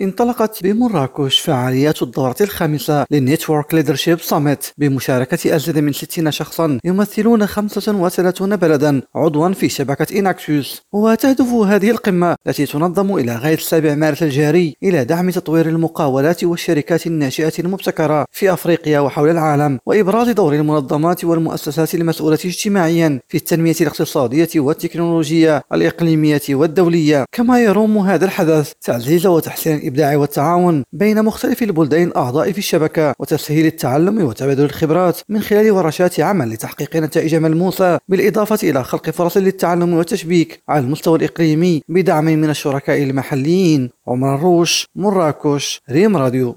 انطلقت بمراكش فعاليات الدورة الخامسة لل Network Leadership Summit بمشاركة أزيد من 60 شخصا يمثلون 35 بلدا عضوا في شبكة إناكسيوس وتهدف هذه القمة التي تنظم إلى غاية السابع مارس الجاري إلى دعم تطوير المقاولات والشركات الناشئة المبتكرة في أفريقيا وحول العالم وإبراز دور المنظمات والمؤسسات المسؤولة اجتماعيا في التنمية الاقتصادية والتكنولوجية الإقليمية والدولية. كما يروم هذا الحدث تعزيز وتحسين الإبداع والتعاون بين مختلف البلدان الأعضاء في الشبكة وتسهيل التعلم وتبادل الخبرات من خلال ورشات عمل لتحقيق نتائج ملموسة بالإضافة إلى خلق فرص للتعلم والتشبيك على المستوى الإقليمي بدعم من الشركاء المحليين عمر الروش مراكش ريم راديو.